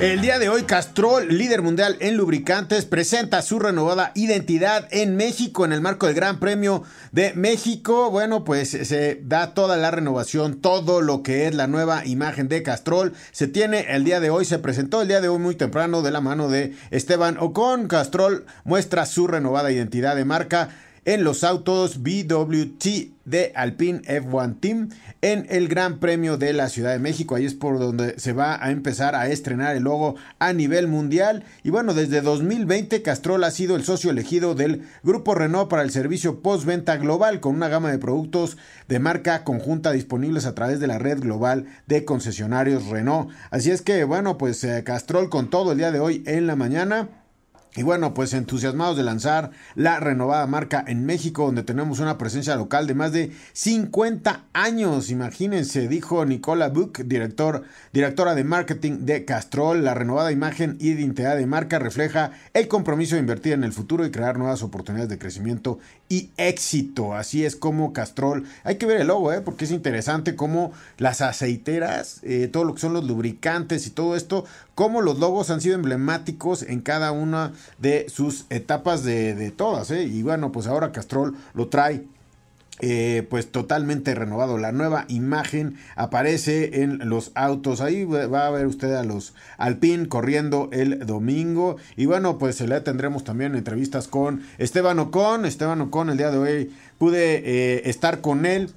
El día de hoy, Castrol, líder mundial en lubricantes, presenta su renovada identidad en México en el marco del Gran Premio de México. Bueno, pues se da toda la renovación, todo lo que es la nueva imagen de Castrol. Se tiene el día de hoy, se presentó el día de hoy muy temprano de la mano de Esteban Ocon. Castrol muestra su renovada identidad de marca en los autos BWT de Alpine F1 Team en el Gran Premio de la Ciudad de México. Ahí es por donde se va a empezar a estrenar el logo a nivel mundial. Y bueno, desde 2020 Castrol ha sido el socio elegido del Grupo Renault para el servicio postventa global con una gama de productos de marca conjunta disponibles a través de la red global de concesionarios Renault. Así es que bueno, pues eh, Castrol con todo el día de hoy en la mañana y bueno, pues entusiasmados de lanzar la renovada marca en México, donde tenemos una presencia local de más de 50 años. Imagínense, dijo Nicola Buck, director, directora de marketing de Castrol. La renovada imagen y identidad de marca refleja el compromiso de invertir en el futuro y crear nuevas oportunidades de crecimiento y éxito. Así es como Castrol. Hay que ver el logo, ¿eh? porque es interesante cómo las aceiteras, eh, todo lo que son los lubricantes y todo esto, cómo los logos han sido emblemáticos en cada una de sus etapas de, todas. ¿eh? Y bueno, pues ahora Castrol lo trae eh, pues totalmente renovado. La nueva imagen aparece en los autos. Ahí va a ver usted a los Alpine corriendo el domingo. Y bueno, pues le tendremos también entrevistas con Esteban Ocon. Esteban Ocon el día de hoy pude eh, estar con él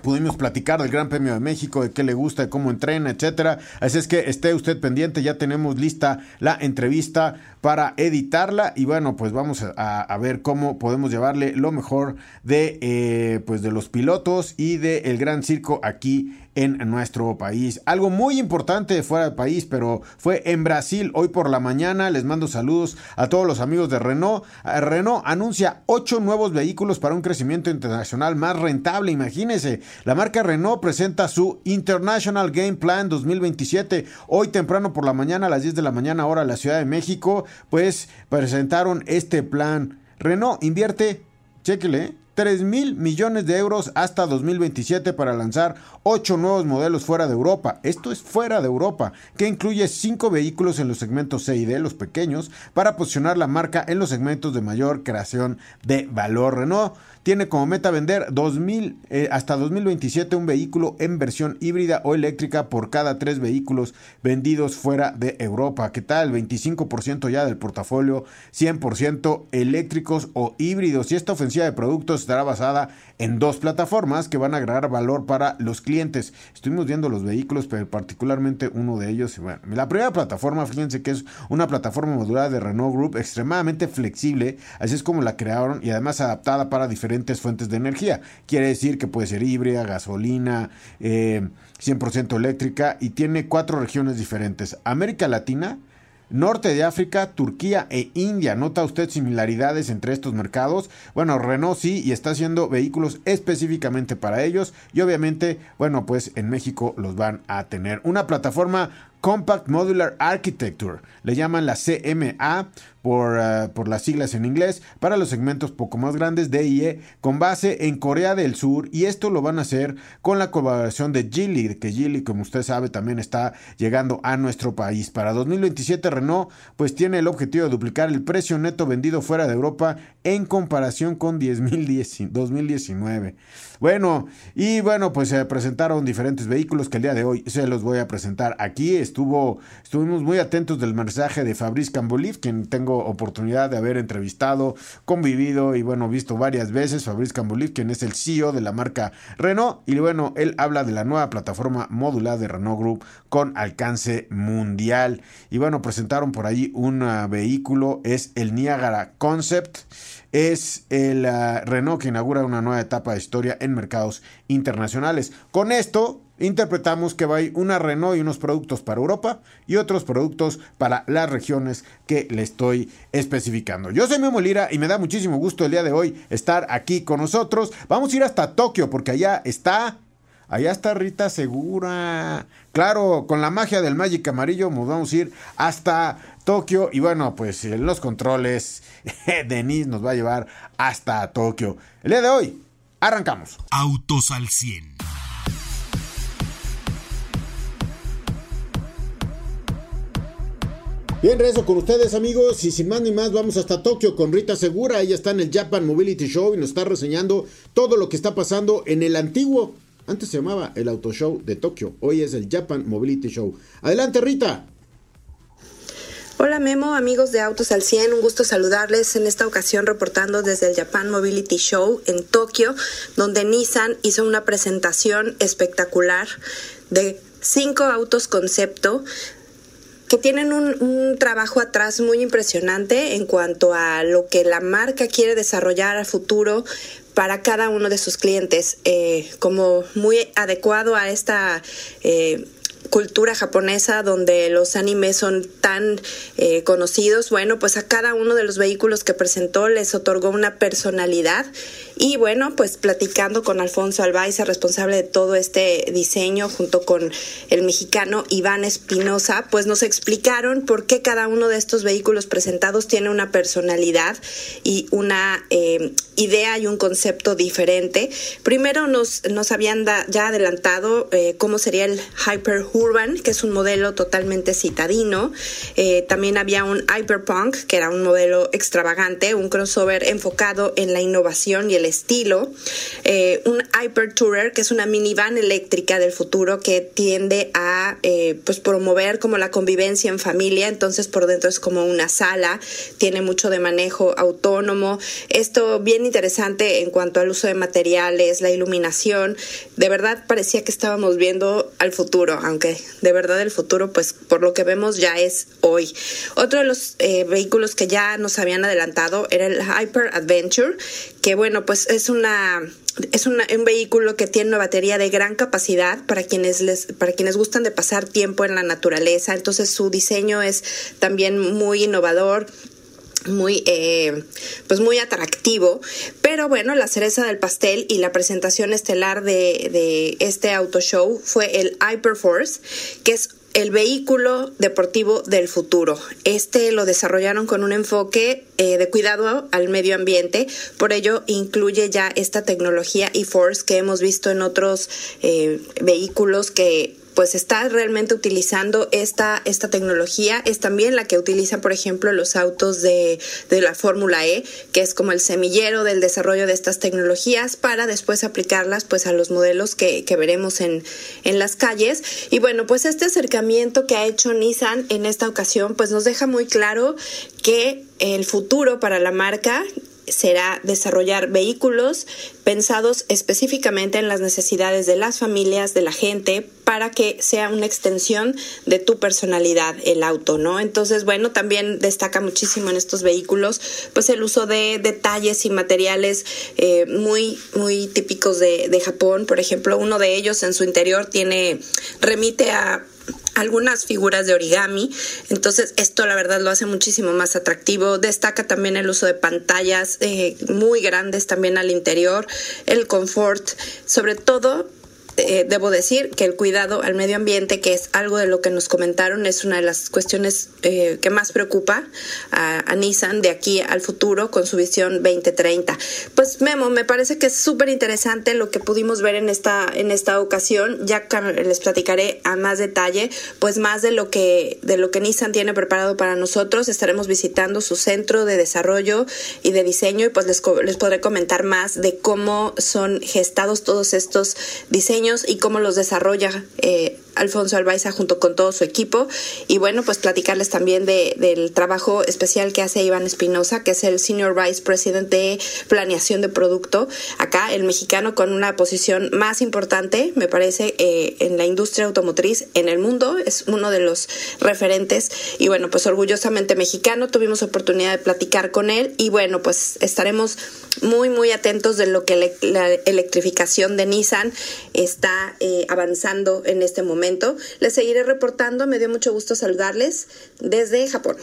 Pudimos platicar del Gran Premio de México, de qué le gusta, de cómo entrena, etcétera. Así es que esté usted pendiente, ya tenemos lista la entrevista para editarla y bueno, pues vamos a, ver cómo podemos llevarle lo mejor de, eh, pues de los pilotos y del el Gran Circo aquí en nuestro país. Algo muy importante fuera del país, pero fue en Brasil hoy por la mañana. Les mando saludos a todos los amigos de Renault. Eh, Renault anuncia ocho nuevos vehículos para un crecimiento internacional más rentable. Imagínense, la marca Renault presenta su International Game Plan 2027. Hoy temprano por la mañana, a las 10 de la mañana, hora la Ciudad de México, pues presentaron este plan. Renault invierte, chéquele, 3 mil millones de euros hasta 2027 para lanzar 8 nuevos modelos fuera de Europa. Esto es fuera de Europa, que incluye 5 vehículos en los segmentos C y D, los pequeños, para posicionar la marca en los segmentos de mayor creación de valor. Renault tiene como meta vender 2000, eh, hasta 2027 un vehículo en versión híbrida o eléctrica por cada tres vehículos vendidos fuera de Europa. ¿Qué tal? 25% ya del portafolio, 100% eléctricos o híbridos. Y esta ofensiva de productos estará basada en dos plataformas que van a agregar valor para los clientes. Estuvimos viendo los vehículos, pero particularmente uno de ellos. La primera plataforma, fíjense que es una plataforma modular de Renault Group extremadamente flexible, así es como la crearon y además adaptada para diferentes fuentes de energía. Quiere decir que puede ser híbrida, gasolina, 100% eh, eléctrica y tiene cuatro regiones diferentes. América Latina, Norte de África, Turquía e India. ¿Nota usted similaridades entre estos mercados? Bueno, Renault sí y está haciendo vehículos específicamente para ellos y obviamente, bueno, pues en México los van a tener. Una plataforma Compact Modular Architecture, le llaman la CMA por, eh, por, las siglas en inglés, para los segmentos poco más grandes de IE, con base en Corea del Sur, y esto lo van a hacer con la colaboración de Geely, que Geely, como usted sabe, también está llegando a nuestro país. Para 2027, Renault, pues tiene el objetivo de duplicar el precio neto vendido fuera de Europa en comparación con 2019. Bueno, y bueno, pues se presentaron diferentes vehículos que el día de hoy se los voy a presentar aquí. Estuvo, estuvimos muy atentos del mensaje de Fabrice Camboliv, quien tengo oportunidad de haber entrevistado, convivido y bueno, visto varias veces. Fabrice Camboliv, quien es el CEO de la marca Renault. Y bueno, él habla de la nueva plataforma modular de Renault Group con alcance mundial. Y bueno, presentaron por ahí un uh, vehículo, es el Niagara Concept es el uh, Renault que inaugura una nueva etapa de historia en mercados internacionales. Con esto, interpretamos que va a ir una Renault y unos productos para Europa y otros productos para las regiones que le estoy especificando. Yo soy Memo Lira y me da muchísimo gusto el día de hoy estar aquí con nosotros. Vamos a ir hasta Tokio porque allá está Allá está Rita Segura. Claro, con la magia del Magic Amarillo nos vamos a ir hasta Tokio. Y bueno, pues en los controles, Denise nos va a llevar hasta Tokio. El día de hoy, arrancamos. Autos al 100. Bien, rezo con ustedes amigos y sin más ni más vamos hasta Tokio con Rita Segura. Ella está en el Japan Mobility Show y nos está reseñando todo lo que está pasando en el antiguo, antes se llamaba el Auto Show de Tokio, hoy es el Japan Mobility Show. Adelante Rita. Hola Memo, amigos de Autos al 100, un gusto saludarles en esta ocasión reportando desde el Japan Mobility Show en Tokio, donde Nissan hizo una presentación espectacular de cinco autos concepto que tienen un, trabajo atrás muy impresionante en cuanto a lo que la marca quiere desarrollar a futuro para cada uno de sus clientes, eh, como muy adecuado a esta... Eh, cultura japonesa donde los animes son eh, conocidos, bueno, pues a cada uno de los vehículos que presentó les otorgó una personalidad y bueno, pues platicando con Alfonso Albaiza, responsable de todo este diseño, junto con el mexicano Iván Espinosa, pues nos explicaron por qué cada uno de estos vehículos presentados tiene una personalidad y una eh, idea y un concepto diferente. Primero nos, nos habían ya adelantado eh, cómo sería el Hyper Urban, que es un modelo totalmente citadino. Eh, también había un Hyperpunk, que era un modelo extravagante, un crossover enfocado en la innovación y el estilo. Eh, un Hyper Tourer, que es una minivan eléctrica del futuro que tiende a pues promover como la convivencia en familia. Entonces por dentro es como una sala, tiene mucho de manejo autónomo. Esto bien interesante en cuanto al uso de materiales, la iluminación. De verdad parecía que estábamos viendo al futuro, aunque de verdad el futuro, pues por lo que vemos ya es hoy. Otro de los eh, vehículos que ya nos habían adelantado era el Hyper Adventure, que bueno, pues es una es un vehículo que tiene una batería de gran capacidad para quienes les para quienes gustan de pasar tiempo en la naturaleza entonces su diseño es también muy innovador muy eh, pues muy atractivo pero bueno la cereza del pastel y la presentación estelar de, de este auto show fue el Hyperforce que es el vehículo deportivo del futuro. Este lo desarrollaron con un enfoque eh, de cuidado al medio ambiente, por ello incluye ya esta tecnología e-Force que hemos visto en otros eh, vehículos que pues está realmente utilizando esta, esta tecnología. Es también la que utilizan, por ejemplo, los autos de, de la Fórmula E, que es como el semillero del desarrollo de estas tecnologías para después aplicarlas pues a los modelos que, que veremos en, en las calles. Y bueno, pues este acercamiento que ha hecho Nissan en esta ocasión pues nos deja muy claro que el futuro para la marca será desarrollar vehículos pensados específicamente en las necesidades de las familias, de la gente, para que sea una extensión de tu personalidad el auto, ¿no? Entonces, bueno, también destaca muchísimo en estos vehículos, pues el uso de detalles y materiales eh, muy, muy típicos de, de Japón. Por ejemplo, uno de ellos en su interior tiene, remite a algunas figuras de origami. Entonces, esto la verdad lo hace muchísimo más atractivo. Destaca también el uso de pantallas eh, muy grandes también al interior, el confort, sobre todo eh, debo decir que el cuidado al medio ambiente, que es algo de lo que nos comentaron, es una de las cuestiones eh, que más preocupa a, Nissan de aquí al futuro con su visión 2030. Pues Memo, me parece que es súper interesante lo que pudimos ver en esta, en esta ocasión. Ya les platicaré a más detalle, pues más de lo que, de lo que Nissan tiene preparado para nosotros. Estaremos visitando su centro de desarrollo y de diseño y pues les, les podré comentar más de cómo son gestados todos estos diseños y cómo los desarrolla eh, Alfonso Albaiza junto con todo su equipo. Y bueno, pues platicarles también de, del trabajo especial que hace Iván Espinosa, que es el Senior Vice President de Planeación de Producto, acá el mexicano con una posición más importante, me parece, eh, en la industria automotriz en el mundo, es uno de los referentes y bueno, pues orgullosamente mexicano, tuvimos oportunidad de platicar con él y bueno, pues estaremos muy, muy atentos de lo que la electrificación de Nissan está eh, avanzando en este momento les seguiré reportando. Me dio mucho gusto saludarles desde Japón.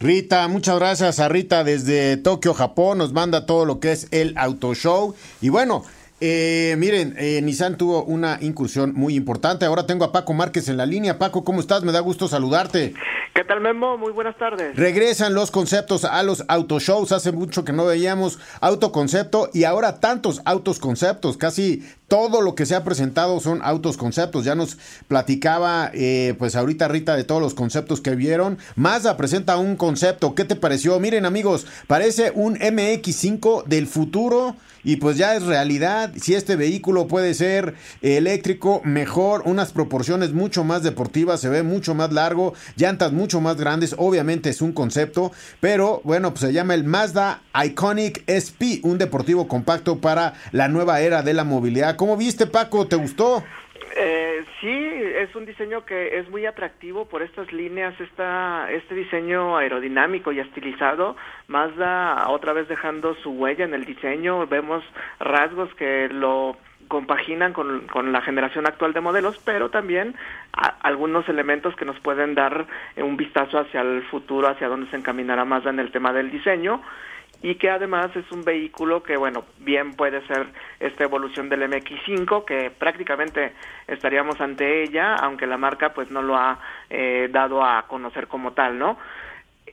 Rita, muchas gracias a Rita desde Tokio, Japón. Nos manda todo lo que es el Auto Show. Y bueno, eh, miren, eh, Nissan tuvo una incursión muy importante. Ahora tengo a Paco Márquez en la línea. Paco, ¿cómo estás? Me da gusto saludarte. ¿Qué tal, Memo? Muy buenas tardes. Regresan los conceptos a los autoshows. Hace mucho que no veíamos autoconcepto y ahora tantos autos conceptos. Casi todo lo que se ha presentado son autos conceptos. Ya nos platicaba, eh, pues ahorita Rita, de todos los conceptos que vieron. Mazda presenta un concepto. ¿Qué te pareció? Miren, amigos, parece un MX5 del futuro y pues ya es realidad. Si este vehículo puede ser eléctrico, mejor, unas proporciones mucho más deportivas, se ve mucho más largo, llantas mucho más grandes, obviamente es un concepto, pero bueno, pues se llama el Mazda Iconic SP, un deportivo compacto para la nueva era de la movilidad. ¿Cómo viste Paco? ¿Te gustó? Eh, sí, es un diseño que es muy atractivo por estas líneas, esta, este diseño aerodinámico y estilizado. Mazda otra vez dejando su huella en el diseño, vemos rasgos que lo compaginan con, con, la generación actual de modelos, pero también algunos elementos que nos pueden dar un vistazo hacia el futuro, hacia dónde se encaminará Mazda en el tema del diseño y que además es un vehículo que, bueno, bien puede ser esta evolución del MX5, que prácticamente estaríamos ante ella, aunque la marca pues no lo ha eh, dado a conocer como tal, ¿no?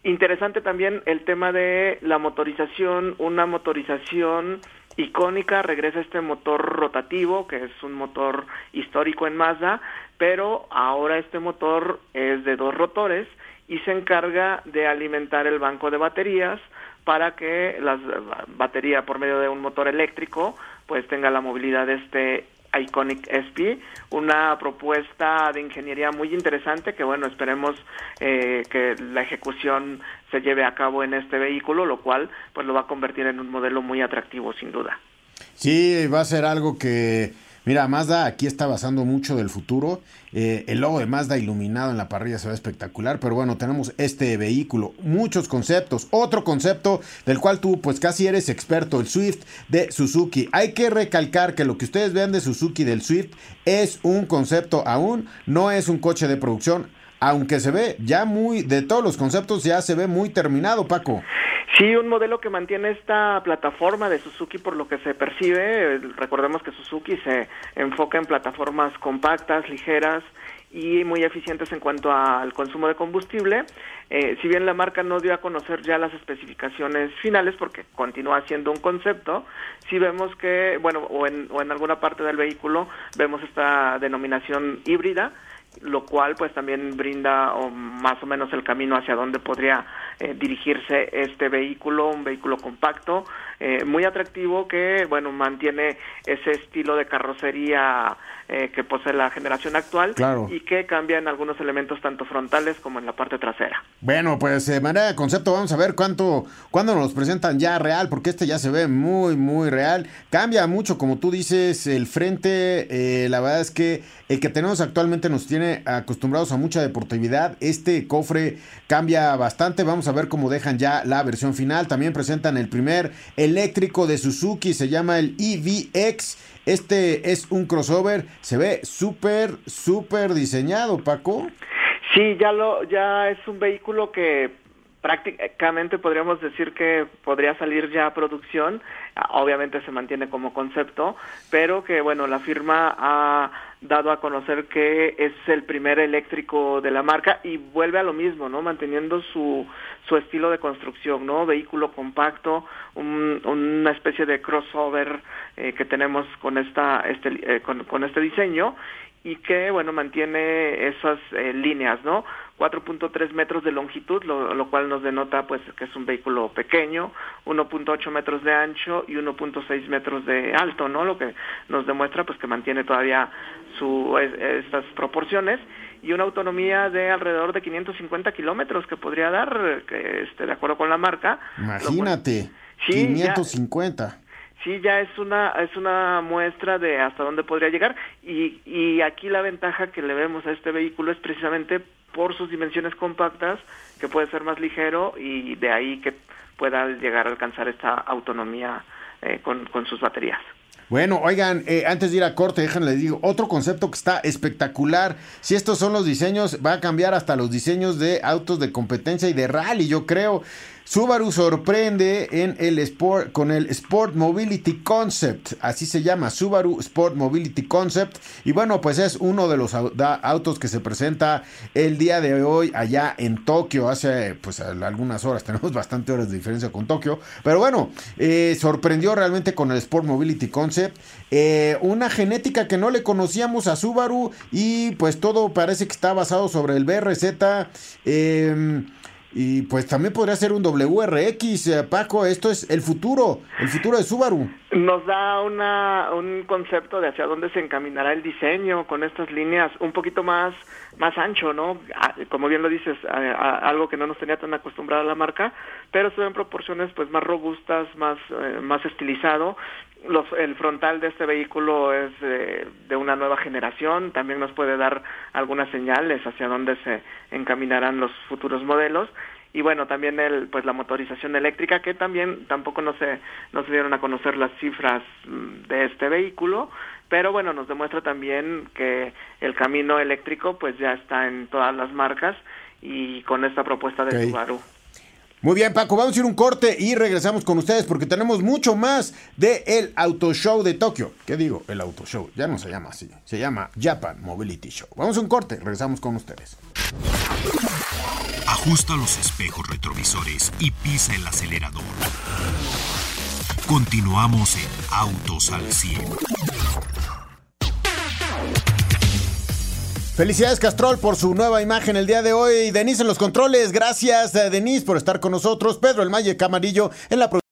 Interesante también el tema de la motorización, una motorización icónica, regresa este motor rotativo, que es un motor histórico en Mazda, pero ahora este motor es de dos rotores y se encarga de alimentar el banco de baterías, para que la batería por medio de un motor eléctrico pues tenga la movilidad de este Iconic SP, una propuesta de ingeniería muy interesante que bueno, esperemos eh, que la ejecución se lleve a cabo en este vehículo, lo cual pues lo va a convertir en un modelo muy atractivo sin duda. Sí, va a ser algo que Mira, Mazda aquí está basando mucho del futuro. Eh, el logo de Mazda iluminado en la parrilla se ve espectacular, pero bueno, tenemos este vehículo, muchos conceptos. Otro concepto del cual tú pues casi eres experto, el Swift de Suzuki. Hay que recalcar que lo que ustedes vean de Suzuki del Swift es un concepto aún, no es un coche de producción, aunque se ve ya muy, de todos los conceptos ya se ve muy terminado, Paco. Sí, un modelo que mantiene esta plataforma de Suzuki por lo que se percibe. Recordemos que Suzuki se enfoca en plataformas compactas, ligeras y muy eficientes en cuanto al consumo de combustible. Eh, si bien la marca no dio a conocer ya las especificaciones finales porque continúa siendo un concepto, sí vemos que, bueno, o en, alguna parte del vehículo vemos esta denominación híbrida lo cual pues también brinda más o menos el camino hacia dónde podría eh, dirigirse este vehículo, un vehículo compacto, eh, muy atractivo que bueno mantiene ese estilo de carrocería eh, que posee la generación actual y que cambia en algunos elementos tanto frontales como en la parte trasera. Bueno, pues de manera de concepto vamos a ver cuánto, cuándo nos presentan ya real, porque este ya se ve muy, muy real. Cambia mucho, como tú dices, el frente, eh, la verdad es que el que tenemos actualmente nos tiene acostumbrados a mucha deportividad. Este cofre cambia bastante, vamos a ver cómo dejan ya la versión final. También presentan el primer eléctrico de Suzuki, se llama el EVX. Este es un crossover, se ve súper, súper diseñado, Paco. Sí, ya lo, ya es un vehículo que prácticamente podríamos decir que podría salir ya a producción, obviamente se mantiene como concepto, pero que bueno, la firma ha dado a conocer que es el primer eléctrico de la marca y vuelve a lo mismo, ¿no? Manteniendo su, su estilo de construcción, ¿no? Vehículo compacto, una especie de crossover eh, que tenemos con esta este eh, con, con este diseño y que bueno mantiene esas eh, líneas no 4.3 metros de longitud lo, lo, cual nos denota pues que es un vehículo pequeño 1.8 metros de ancho y 1.6 metros de alto, ¿no? Lo que nos demuestra pues que mantiene todavía su estas proporciones y una autonomía de alrededor de 550 kilómetros que podría dar, que esté de acuerdo con la marca. Imagínate, 550 sí ya es una es una muestra de hasta dónde podría llegar y, y aquí la ventaja que le vemos a este vehículo es precisamente por sus dimensiones compactas que puede ser más ligero y de ahí que pueda llegar a alcanzar esta autonomía eh, con, con sus baterías. Bueno, oigan, eh, antes de ir a corte, déjenle digo, otro concepto que está espectacular. Si estos son los diseños, va a cambiar hasta los diseños de autos de competencia y de rally, yo creo. Subaru sorprende en el Sport con el Sport Mobility Concept, así se llama, Subaru Sport Mobility Concept. Y bueno, pues es uno de los autos que se presenta el día de hoy allá en Tokio. Hace pues algunas horas, tenemos bastante horas de diferencia con Tokio. Pero bueno, eh, sorprendió realmente con el Sport Mobility Concept. Eh, una genética que no le conocíamos a Subaru y pues todo parece que está basado sobre el BRZ. Eh, y pues también podría ser un WRX, eh, Paco, esto es el futuro, el futuro de Subaru. Nos da una, un concepto de hacia dónde se encaminará el diseño con estas líneas un poquito más, más ancho, ¿no? Como bien lo dices, algo que no nos tenía tan acostumbrada la marca, pero se ven proporciones pues más robustas, más, eh, más estilizado los, el frontal de este vehículo es de, una nueva generación, también nos puede dar algunas señales hacia dónde se encaminarán los futuros modelos. Y bueno también el pues la motorización eléctrica que también tampoco no se no se dieron a conocer las cifras mm, de este vehículo. Pero bueno nos demuestra también que el camino eléctrico pues ya está en todas las marcas y con esta propuesta de Subaru muy bien, Paco, vamos a ir un corte y regresamos con ustedes porque tenemos mucho más de el Auto Show de Tokio. ¿Qué digo? El Auto Show. Ya no se llama así. Se llama Japan Mobility Show. Vamos a un corte, regresamos con ustedes. Ajusta los espejos retrovisores y pisa el acelerador. Continuamos en Autos al 100. Felicidades Castrol por su nueva imagen el día de hoy. Denise en los controles. Gracias, eh, Denise, por estar con nosotros. Pedro El Malle Camarillo en la